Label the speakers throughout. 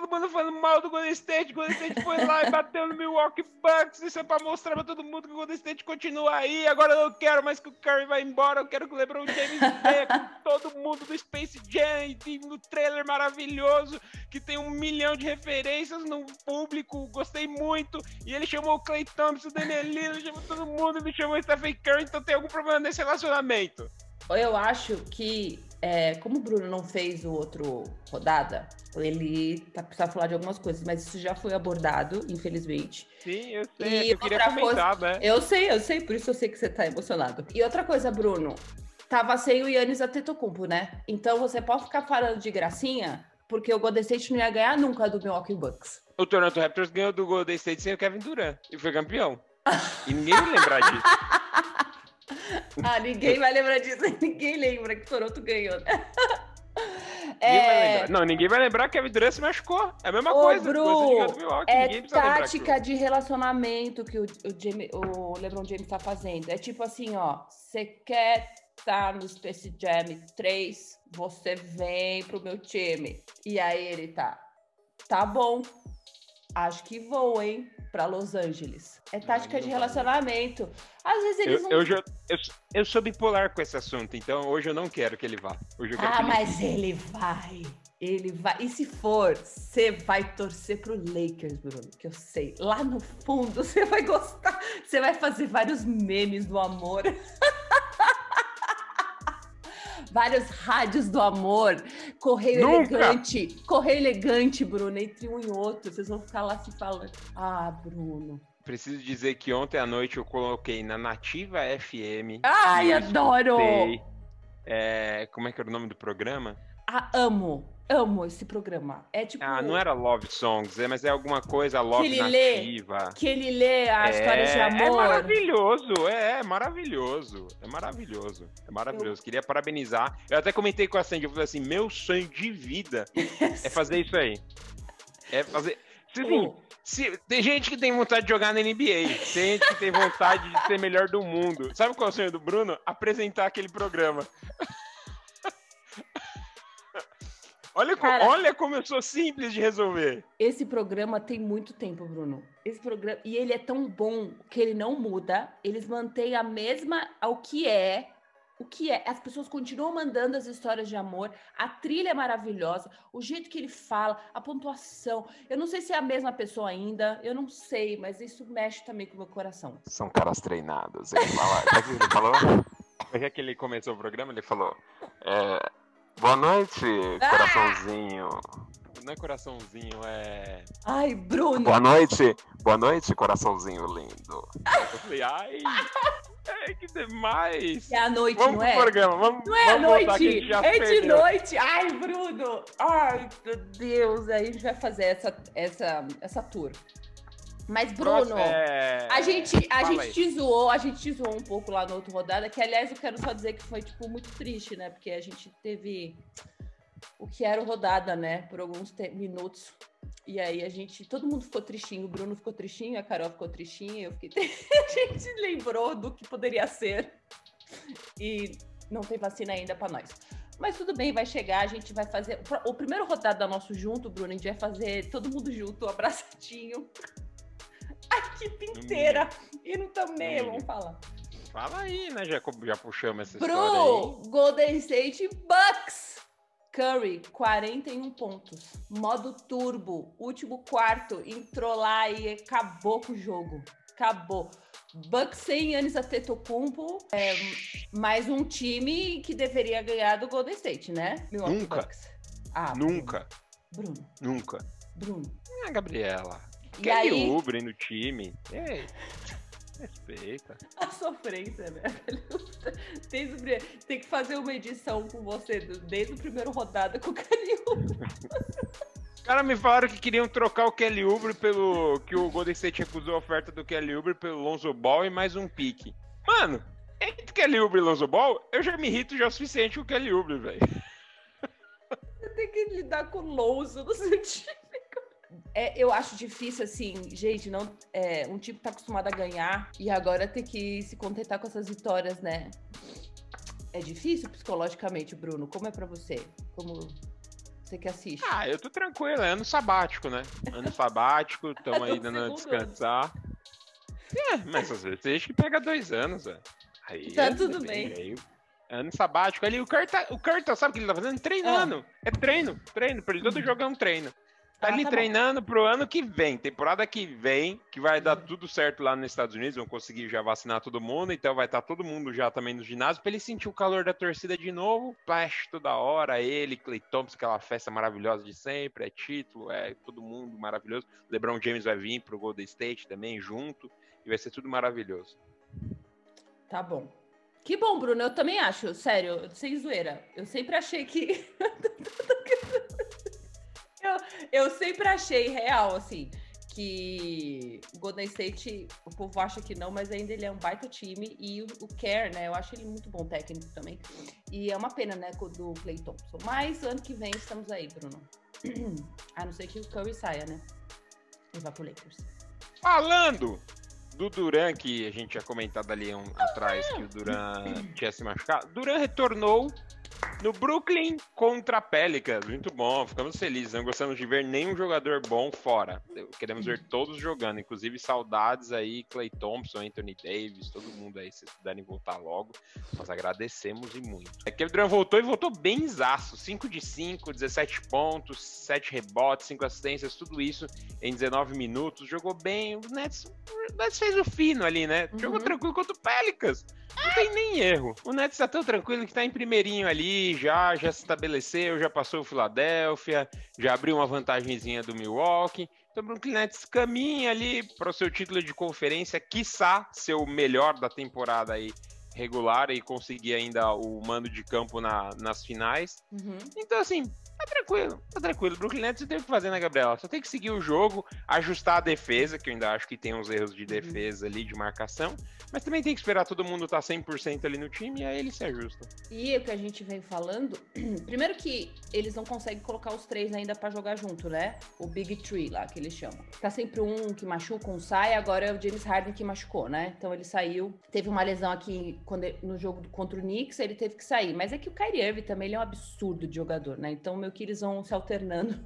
Speaker 1: todo mundo falando mal do Golden State. O Golden State foi lá e bateu no Milwaukee Bucks. Isso é pra mostrar pra todo mundo que o Golden State continua aí. Agora eu não quero mais que o Curry vá embora. Eu quero que o LeBron James venha com todo mundo do Space Jam. E tem no trailer maravilhoso que tem um milhão de referências no público. Gostei muito. E ele chamou o Clay Thompson, o Daniel Lillard, chamou todo mundo. Ele chamou o Stephen Curry. Então tem algum problema nesse relacionamento.
Speaker 2: Eu acho que, é, como o Bruno não fez o outro rodada, ele tá precisando falar de algumas coisas, mas isso já foi abordado, infelizmente.
Speaker 1: Sim, eu sei. E eu queria comentar,
Speaker 2: coisa, né? Eu sei, eu sei, por isso eu sei que você tá emocionado. E outra coisa, Bruno, tava sem o Yannis Antetokounmpo, né? Então você pode ficar falando de gracinha, porque o Golden State não ia ganhar nunca do Milwaukee Bucks.
Speaker 1: O Toronto Raptors ganhou do Golden State sem o Kevin Durant e foi campeão. E ninguém vai lembrar disso.
Speaker 2: Ah, ninguém vai lembrar disso. Ninguém lembra que Toronto ganhou?
Speaker 1: É... Não, ninguém vai lembrar que a Durant se machucou. É a mesma Ô, coisa.
Speaker 2: Bru, é tática de relacionamento que o, o, o LeBron James tá fazendo. É tipo assim, ó. Você quer estar tá no Space Jam 3, você vem pro meu time. E aí ele tá. Tá bom. Acho que vou, hein? para Los Angeles. É tática de relacionamento. Às vezes eles
Speaker 1: eu, não. Eu, eu, eu, sou bipolar com esse assunto, então hoje eu não quero que ele vá. Hoje eu quero
Speaker 2: ah,
Speaker 1: que
Speaker 2: ele mas ele vai. Ele vai. E se for, você vai torcer pro Lakers, Bruno, que eu sei. Lá no fundo, você vai gostar. Você vai fazer vários memes do amor. vários rádios do amor, correio Nunca. elegante, correio elegante, Bruno, entre um e outro. Vocês vão ficar lá se falando. Ah, Bruno.
Speaker 1: Preciso dizer que ontem à noite eu coloquei na Nativa FM.
Speaker 2: Ai, adoro!
Speaker 1: é, como é que era o nome do programa?
Speaker 2: Ah, amo amo esse programa. É tipo.
Speaker 1: Ah, não era Love Songs, é, mas é alguma coisa Love que nativa.
Speaker 2: Lê, que ele lê a é, história de amor.
Speaker 1: É maravilhoso, é, é maravilhoso. É maravilhoso. É maravilhoso. Eu... Queria parabenizar. Eu até comentei com a Sandy, eu falei assim: meu sonho de vida é fazer isso aí. É fazer. Sim, se, tem gente que tem vontade de jogar na NBA, tem gente que tem vontade de ser melhor do mundo. Sabe qual é o sonho do Bruno? Apresentar aquele programa. Olha, Cara, olha como eu sou simples de resolver.
Speaker 2: Esse programa tem muito tempo, Bruno. Esse programa e ele é tão bom que ele não muda. Eles mantêm a mesma ao que é. O que é? As pessoas continuam mandando as histórias de amor. A trilha é maravilhosa. O jeito que ele fala, a pontuação. Eu não sei se é a mesma pessoa ainda. Eu não sei, mas isso mexe também com o meu coração.
Speaker 1: São caras treinados. Ele fala. Que ele falou? Porque que ele começou o programa, ele falou. É, Boa noite, ah! coraçãozinho. Não é coraçãozinho, é.
Speaker 2: Ai, Bruno!
Speaker 1: Boa noite, boa noite, coraçãozinho lindo. Eu falei, ai. É que demais!
Speaker 2: É a noite,
Speaker 1: vamos
Speaker 2: não é?
Speaker 1: programa, vamos
Speaker 2: Não é a noite, é de noite! Ai, Bruno! Ai, meu Deus! Aí a gente vai fazer essa, essa, essa tour. Mas, Bruno, é... a gente, a gente te zoou, a gente te zoou um pouco lá na outra rodada, que aliás eu quero só dizer que foi, tipo, muito triste, né? Porque a gente teve o que era rodada, né? Por alguns minutos. E aí a gente, todo mundo ficou tristinho, o Bruno ficou tristinho, a Carol ficou tristinha, eu fiquei. a gente lembrou do que poderia ser. E não tem vacina ainda para nós. Mas tudo bem, vai chegar, a gente vai fazer. O primeiro rodado da nosso junto, Bruno, a gente vai fazer todo mundo junto, abraçadinho a equipe inteira indo também, vamos falar.
Speaker 1: Fala aí, né? Já, já puxamos essa
Speaker 2: Pro
Speaker 1: história aí.
Speaker 2: Golden State Bucks. Curry, 41 pontos. Modo turbo, último quarto, entrou lá e acabou com o jogo. Acabou. Bucks sem Yannis Antetokounmpo, é, mais um time que deveria ganhar do Golden State, né?
Speaker 1: Nunca. Ah, Nunca.
Speaker 2: Bruno.
Speaker 1: Nunca.
Speaker 2: Bruno.
Speaker 1: Ah, Gabriela. E aí... Uber no time. Ei, respeita.
Speaker 2: A sofrência, né? Desde, tem que fazer uma edição com você desde o primeiro rodada com o Kelly
Speaker 1: Os caras me falaram que queriam trocar o Kelly Uber pelo. que o Golden State recusou a oferta do Kelly Uber pelo Lonzo Ball e mais um pique. Mano, entre Kelly Uber e Lonzo Ball, eu já me irrito já o suficiente com o Kelly Uber, velho.
Speaker 2: Você tem que lidar com o Lonzo no seu time. É, eu acho difícil, assim, gente, não, é, um tipo tá acostumado a ganhar e agora ter que se contentar com essas vitórias, né? É difícil psicologicamente, Bruno. Como é para você? Como Você que assiste.
Speaker 1: Ah, eu tô tranquilo, é ano sabático, né? Ano sabático, estamos aí dando descansar. É, mas às vezes tem gente que pega dois anos, velho. Aí
Speaker 2: tá é, tudo bem.
Speaker 1: Aí, ano sabático ali, o Kurt, tá, o Kurt sabe o que ele tá fazendo? Treinando. Ah. É treino, treino. Pra ele todo uhum. jogo é um treino. Tá ah, ali tá treinando bom. pro ano que vem, temporada que vem, que vai dar tudo certo lá nos Estados Unidos, vão conseguir já vacinar todo mundo, então vai estar tá todo mundo já também no ginásio, pra ele sentir o calor da torcida de novo. Flash toda hora, ele, Clay Thompson, aquela festa maravilhosa de sempre, é título, é todo mundo maravilhoso. LeBron James vai vir pro Golden State também junto, e vai ser tudo maravilhoso.
Speaker 2: Tá bom. Que bom, Bruno, eu também acho, sério, sem zoeira. Eu sempre achei que. eu, eu sempre achei real, assim, que o Golden State, o povo acha que não, mas ainda ele é um baita time. E o, Kerr, né? Eu acho ele muito bom técnico também. E é uma pena, né, do Clay Thompson. Mas ano que vem estamos aí, Bruno. A não ser que o Curry saia, né? E vá pro Lakers.
Speaker 1: Falando do Duran, que a gente tinha comentado ali um, atrás que o Duran tinha se machucado, Duran retornou no Brooklyn contra Pelicans, muito bom, ficamos felizes. Não gostamos de ver nenhum jogador bom fora. Queremos ver todos jogando, inclusive saudades aí, Clay Thompson, Anthony Davis, todo mundo aí, se puderem voltar logo. Nós agradecemos e muito. É que o Duran voltou e voltou bem zaço, 5 de 5, 17 pontos, 7 rebotes, 5 assistências, tudo isso em 19 minutos. Jogou bem. O Nets, o Nets fez o fino ali, né? Jogou uhum. tranquilo contra o Pelicans. Não tem nem erro. O Nets tá tão tranquilo que tá em primeirinho ali, já, já se estabeleceu, já passou o Philadelphia, já abriu uma vantagemzinha do Milwaukee. Então o Brooklyn Nets caminha ali para o seu título de conferência, quiçá ser o melhor da temporada aí regular e conseguir ainda o mando de campo na, nas finais. Uhum. Então, assim, tá tranquilo, tá tranquilo. O Brooklyn Nets não tem o que fazer, né, Gabriela? Só tem que seguir o jogo, ajustar a defesa, que eu ainda acho que tem uns erros de uhum. defesa ali, de marcação. Mas também tem que esperar todo mundo estar tá 100% ali no time e aí ele se ajusta.
Speaker 2: E o que a gente vem falando, primeiro que eles não conseguem colocar os três ainda para jogar junto, né? O Big Tree lá, que eles chamam. Tá sempre um que machuca, um sai, agora é o James Harden que machucou, né? Então ele saiu, teve uma lesão aqui quando no jogo contra o Knicks, ele teve que sair. Mas é que o Kyrie Irving também ele é um absurdo de jogador, né? Então meio que eles vão se alternando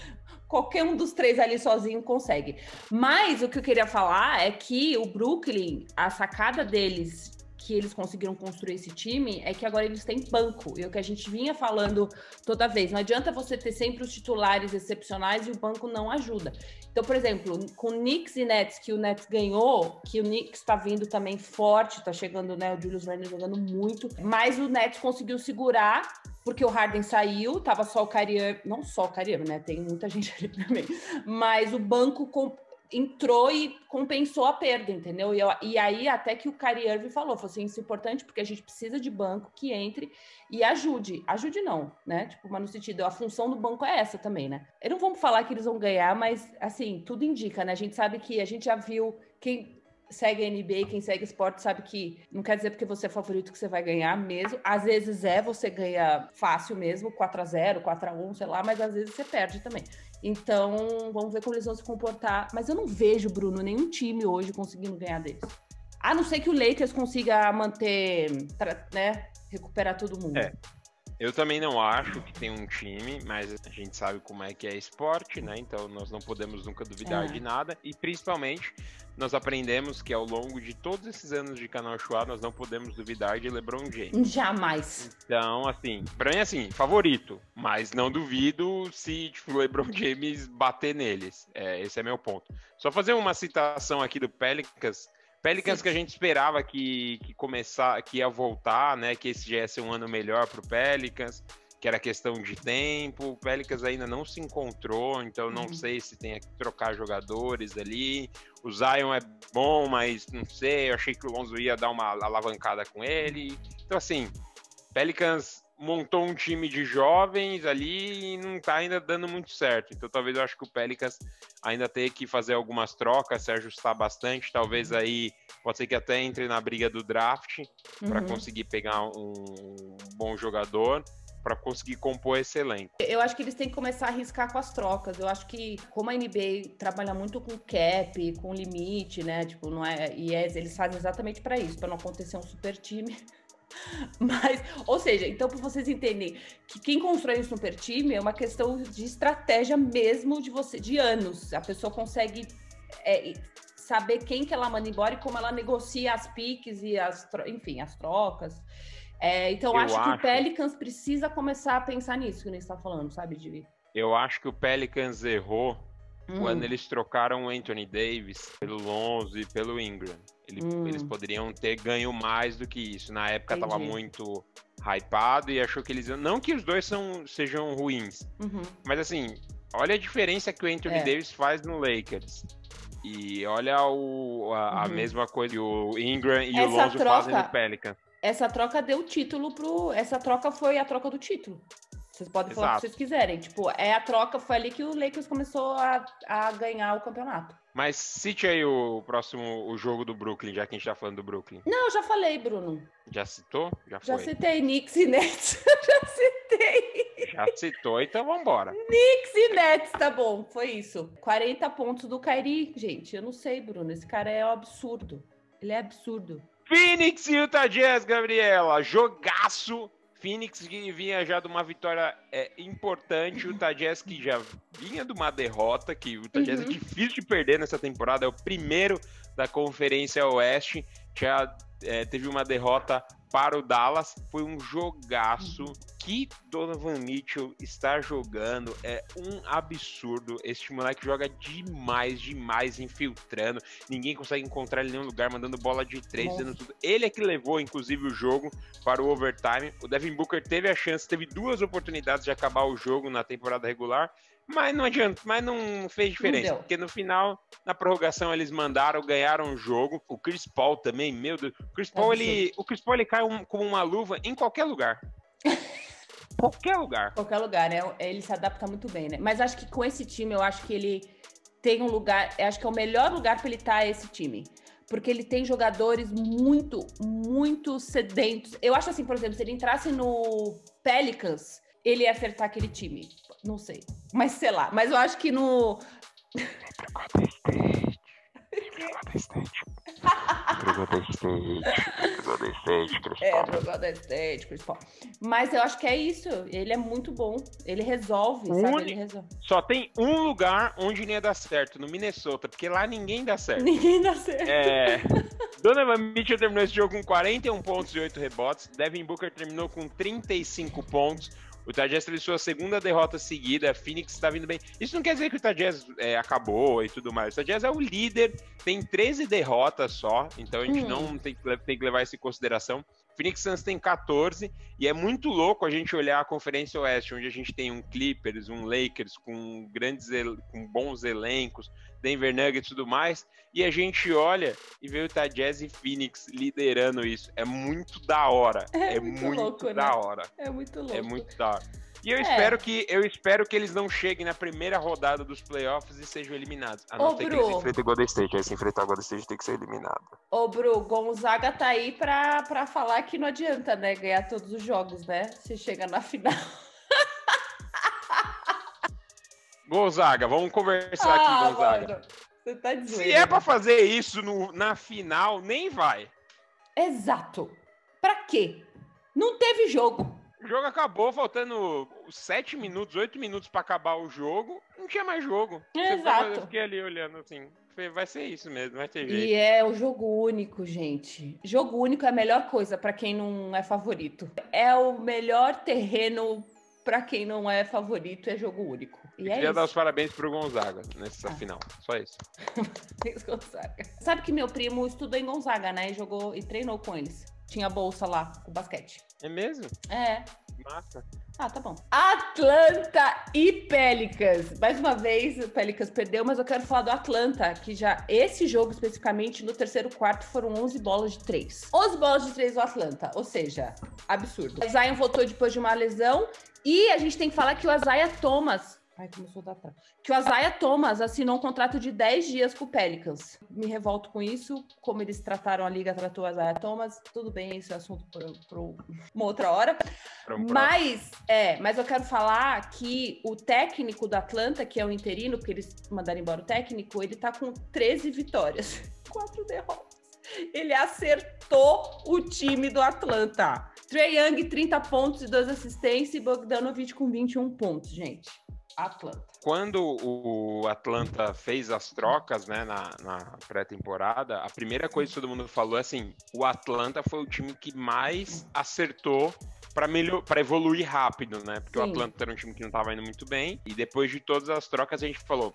Speaker 2: qualquer um dos três ali sozinho consegue. Mas o que eu queria falar é que o Brooklyn, a sacada deles que eles conseguiram construir esse time é que agora eles têm banco. E o que a gente vinha falando toda vez, não adianta você ter sempre os titulares excepcionais e o banco não ajuda. Então, por exemplo, com Knicks e Nets, que o Nets ganhou, que o Knicks está vindo também forte, tá chegando, né, o Julius Randle jogando muito, mas o Nets conseguiu segurar porque o Harden saiu, tava só o Kyrie, não só o Kyrie, né? Tem muita gente ali também. Mas o banco entrou e compensou a perda, entendeu? E, eu, e aí até que o Kyrie Irving falou, falou assim, isso é importante porque a gente precisa de banco que entre e ajude. Ajude não, né? Tipo, mas no sentido, a função do banco é essa também, né? Eu não vamos falar que eles vão ganhar, mas assim, tudo indica, né? A gente sabe que a gente já viu quem segue a NBA, quem segue esporte sabe que não quer dizer porque você é favorito que você vai ganhar mesmo. Às vezes é, você ganha fácil mesmo, 4 a 0 4 a 1 sei lá, mas às vezes você perde também. Então, vamos ver como eles vão se comportar. Mas eu não vejo, Bruno, nenhum time hoje conseguindo ganhar deles. A não ser que o Lakers consiga manter, né, recuperar todo mundo.
Speaker 1: É. Eu também não acho que tem um time, mas a gente sabe como é que é esporte, né? Então nós não podemos nunca duvidar é. de nada. E principalmente nós aprendemos que ao longo de todos esses anos de canal Chua, nós não podemos duvidar de LeBron James.
Speaker 2: Jamais.
Speaker 1: Então, assim, pra mim, assim, favorito. Mas não duvido se tipo, o LeBron James bater neles. É, esse é meu ponto. Só fazer uma citação aqui do Pelicans. Pelicans Sim. que a gente esperava que, que começar, que ia voltar, né? Que esse já ia ser um ano melhor pro Pelicans que era questão de tempo. O Pelicans ainda não se encontrou, então não uhum. sei se tem que trocar jogadores ali. O Zion é bom, mas não sei. Eu achei que o Lonzo ia dar uma alavancada com ele. Então, assim, Pelicans montou um time de jovens ali e não tá ainda dando muito certo. Então talvez eu acho que o Pelicans ainda tenha que fazer algumas trocas, se ajustar bastante. Talvez aí pode ser que até entre na briga do draft uhum. para conseguir pegar um bom jogador para conseguir compor esse elenco.
Speaker 2: Eu acho que eles têm que começar a arriscar com as trocas. Eu acho que, como a NBA trabalha muito com cap, com limite, né? Tipo, não é. E é, eles fazem exatamente para isso, para não acontecer um super time Mas, ou seja, então para vocês entenderem que quem constrói um super time é uma questão de estratégia mesmo de você, de anos. A pessoa consegue é, saber quem que ela manda embora e como ela negocia as piques e as, enfim, as trocas. É, então, eu acho, acho, que o Pelicans precisa começar a pensar nisso que gente está falando, sabe, Divi?
Speaker 1: Eu acho que o Pelicans errou hum. quando eles trocaram o Anthony Davis pelo Lonzo e pelo Ingram. Ele, hum. Eles poderiam ter ganho mais do que isso. Na época Entendi. tava muito hypado e achou que eles. Não que os dois são, sejam ruins, uhum. mas assim, olha a diferença que o Anthony é. Davis faz no Lakers. E olha o, a, uhum. a, mesma coisa que o Ingram e Essa o Lonzo troca... fazem no Pelican
Speaker 2: essa troca deu título pro. Essa troca foi a troca do título. Vocês podem Exato. falar o que vocês quiserem. Tipo, é a troca, foi ali que o Lakers começou a, a ganhar o campeonato.
Speaker 1: Mas cite aí o próximo o jogo do Brooklyn, já que a gente tá falando do Brooklyn.
Speaker 2: Não, eu já falei, Bruno.
Speaker 1: Já citou? Já
Speaker 2: foi. Já citei Knicks e Nets. já citei.
Speaker 1: Já citou, então vambora.
Speaker 2: Knicks e Nets, tá bom. Foi isso. 40 pontos do Kyrie, gente. Eu não sei, Bruno. Esse cara é um absurdo. Ele é absurdo.
Speaker 1: Phoenix e Utah Jazz, Gabriela. Jogaço. Phoenix que vinha já de uma vitória é, importante. O Jazz que já vinha de uma derrota, que o Jazz é uhum. difícil de perder nessa temporada. É o primeiro da Conferência Oeste. Já é, teve uma derrota para o Dallas. Foi um jogaço. Que Donovan Mitchell está jogando é um absurdo. Este moleque joga demais, demais, infiltrando. Ninguém consegue encontrar ele em nenhum lugar, mandando bola de três, dando tudo. Ele é que levou, inclusive, o jogo para o overtime. O Devin Booker teve a chance, teve duas oportunidades de acabar o jogo na temporada regular mas não adianta, mas não fez diferença. Não porque no final, na prorrogação, eles mandaram, ganharam o jogo. O Chris Paul também, meu Deus. O Chris Paul, é ele, o Chris Paul ele cai um, como uma luva em qualquer lugar. qualquer lugar.
Speaker 2: Qualquer lugar, né? Ele se adapta muito bem, né? Mas acho que com esse time, eu acho que ele tem um lugar, acho que é o melhor lugar para ele estar tá esse time. Porque ele tem jogadores muito, muito sedentos. Eu acho assim, por exemplo, se ele entrasse no Pelicans, ele ia acertar aquele time. Não sei. Mas sei lá. Mas eu acho que no. É. Mas eu acho que é isso. Ele é muito bom. Ele resolve, sabe? Ele resolve.
Speaker 1: Só tem um lugar onde nem ia dar certo, no Minnesota, porque lá ninguém dá certo.
Speaker 2: Ninguém dá certo.
Speaker 1: É. Donovan Mitchell terminou esse jogo com 41 pontos e 8 rebotes. Devin Booker terminou com 35 pontos. O Utah Jazz teve sua segunda derrota seguida, Phoenix está vindo bem. Isso não quer dizer que o Utah Jazz é, acabou e tudo mais. O Utah Jazz é o líder, tem 13 derrotas só, então a gente hum. não tem, tem que levar isso em consideração. Phoenix Suns tem 14 e é muito louco a gente olhar a Conferência Oeste, onde a gente tem um Clippers, um Lakers com grandes, com bons elencos, Denver Nuggets e tudo mais, e a gente olha e vê o Utah Jazz e Phoenix liderando isso. É muito da hora. É, é muito, muito louco, da
Speaker 2: né?
Speaker 1: hora.
Speaker 2: É muito louco.
Speaker 1: É muito da hora. E eu é. espero que eu espero que eles não cheguem na primeira rodada dos playoffs e sejam eliminados. A não ser que eles enfrentem o Golden State. Aí se enfrentar o Golden State tem que ser eliminado.
Speaker 2: Ô, Bru, Gonzaga tá aí pra, pra falar que não adianta, né? Ganhar todos os jogos, né? Se chega na final.
Speaker 1: Gonzaga, vamos conversar ah, aqui, Gonzaga. Mano, você tá dizendo. Se é pra fazer isso no, na final, nem vai.
Speaker 2: Exato. Pra quê? Não teve jogo.
Speaker 1: O jogo acabou, faltando 7 minutos, 8 minutos para acabar o jogo. Não tinha mais jogo.
Speaker 2: Exato.
Speaker 1: Eu fiquei ali olhando assim. Vai ser isso mesmo, vai ter jeito.
Speaker 2: E é o jogo único, gente. Jogo único é a melhor coisa para quem não é favorito. É o melhor terreno para quem não é favorito, é jogo único. E
Speaker 1: eu
Speaker 2: é
Speaker 1: queria
Speaker 2: isso.
Speaker 1: dar os parabéns pro Gonzaga nessa ah. final. Só isso.
Speaker 2: Gonzaga. Sabe que meu primo estudou em Gonzaga, né? E jogou e treinou com eles. Tinha bolsa lá, com basquete.
Speaker 1: É mesmo?
Speaker 2: É.
Speaker 1: Massa.
Speaker 2: Ah, tá bom. Atlanta e Pelicans. Mais uma vez, o Pelicans perdeu, mas eu quero falar do Atlanta, que já esse jogo especificamente, no terceiro quarto, foram 11 bolas de três. 11 bolas de três do Atlanta, ou seja, absurdo. O Zion voltou depois de uma lesão e a gente tem que falar que o Isaiah Thomas Ai, começou a dar pra... Que o Isaiah Thomas assinou um contrato de 10 dias com o Pelicans. Me revolto com isso, como eles trataram a liga, tratou o Isaiah Thomas. Tudo bem, esse é assunto para uma outra hora. mas, é, mas eu quero falar que o técnico da Atlanta, que é o interino, porque eles mandaram embora o técnico, ele tá com 13 vitórias. Quatro derrotas. Ele acertou o time do Atlanta. Trey Young, 30 pontos e 2 assistências, e Bogdanovich com 21 pontos, gente. Atlanta.
Speaker 1: Quando o Atlanta fez as trocas né, na, na pré-temporada, a primeira coisa que todo mundo falou é assim: o Atlanta foi o time que mais acertou para melhor, para evoluir rápido, né? Porque Sim. o Atlanta era um time que não estava indo muito bem. E depois de todas as trocas, a gente falou: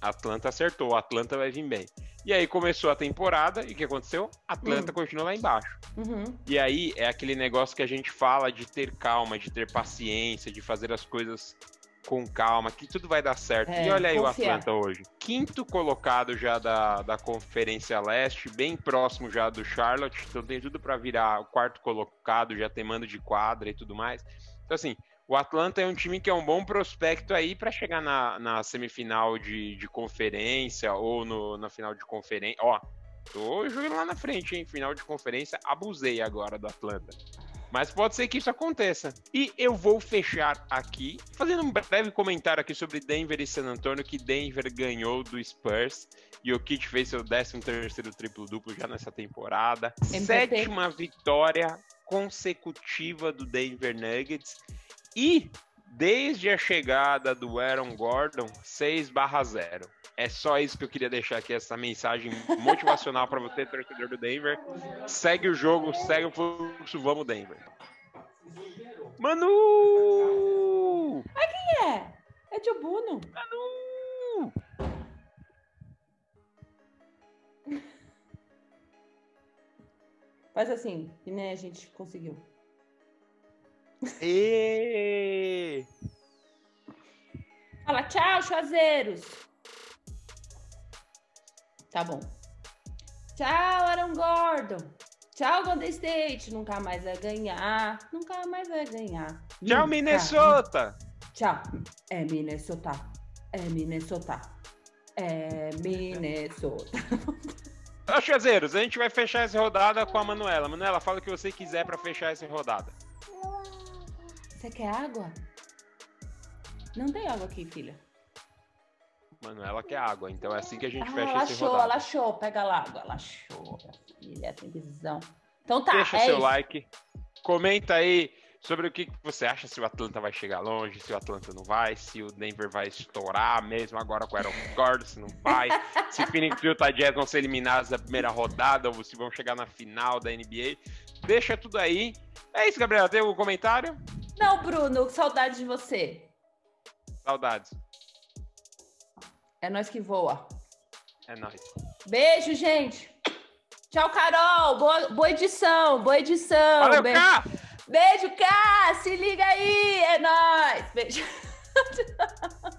Speaker 1: Atlanta acertou, o Atlanta vai vir bem. E aí começou a temporada e o que aconteceu? Atlanta uhum. continuou lá embaixo. Uhum. E aí é aquele negócio que a gente fala de ter calma, de ter paciência, de fazer as coisas com calma, que tudo vai dar certo. É, e olha aí confiar. o Atlanta hoje. Quinto colocado já da, da Conferência Leste, bem próximo já do Charlotte, então tem tudo para virar o quarto colocado, já tem mando de quadra e tudo mais. Então, assim, o Atlanta é um time que é um bom prospecto aí para chegar na, na semifinal de, de conferência ou no, na final de conferência. Ó, tô jogando lá na frente, hein? Final de conferência, abusei agora do Atlanta. Mas pode ser que isso aconteça. E eu vou fechar aqui, fazendo um breve comentário aqui sobre Denver e San Antonio, que Denver ganhou do Spurs. E o Kit fez seu 13 terceiro triplo-duplo já nessa temporada. MVP. Sétima vitória consecutiva do Denver Nuggets. E desde a chegada do Aaron Gordon, 6 barra 0. É só isso que eu queria deixar aqui, essa mensagem motivacional para você, torcedor do Denver. Segue o jogo, segue o fluxo, vamos Denver. Manu!
Speaker 2: Mas quem é? É Tio Bruno.
Speaker 1: Manu!
Speaker 2: Faz assim, que nem a gente conseguiu.
Speaker 1: E...
Speaker 2: Fala tchau, chazeiros. Tá bom. Tchau, Aaron Gordon. Tchau, Golden State. Nunca mais vai ganhar. Nunca mais vai ganhar.
Speaker 1: Tchau. Minnesota.
Speaker 2: Tchau. É Minnesota. É Minnesota. É Minnesota.
Speaker 1: Chazeiros, a gente vai fechar essa rodada com a Manuela. Manuela, fala o que você quiser para fechar essa rodada.
Speaker 2: Você quer água? Não tem água aqui, filha.
Speaker 1: Manuela quer água, então é assim que a gente ah, fecha
Speaker 2: ela
Speaker 1: esse
Speaker 2: achou,
Speaker 1: rodado.
Speaker 2: Ela achou, pega lá água, ela achou, filha, tem visão. Então tá,
Speaker 1: Deixa
Speaker 2: é
Speaker 1: seu
Speaker 2: isso.
Speaker 1: like, comenta aí sobre o que você acha, se o Atlanta vai chegar longe, se o Atlanta não vai, se o Denver vai estourar mesmo agora com o Aaron Gordon, se não vai, se o Phoenix e o Jazz vão ser eliminados na primeira rodada ou se vão chegar na final da NBA. Deixa tudo aí. É isso, Gabriela, tem algum comentário?
Speaker 2: Não, Bruno, saudade de você.
Speaker 1: Saudades.
Speaker 2: É nós que voa.
Speaker 1: É nós.
Speaker 2: Beijo, gente. Tchau, Carol. Boa, boa edição, boa edição.
Speaker 1: Valeu,
Speaker 2: Beijo.
Speaker 1: Cá!
Speaker 2: Beijo, Cá. Se liga aí. É nóis. Beijo.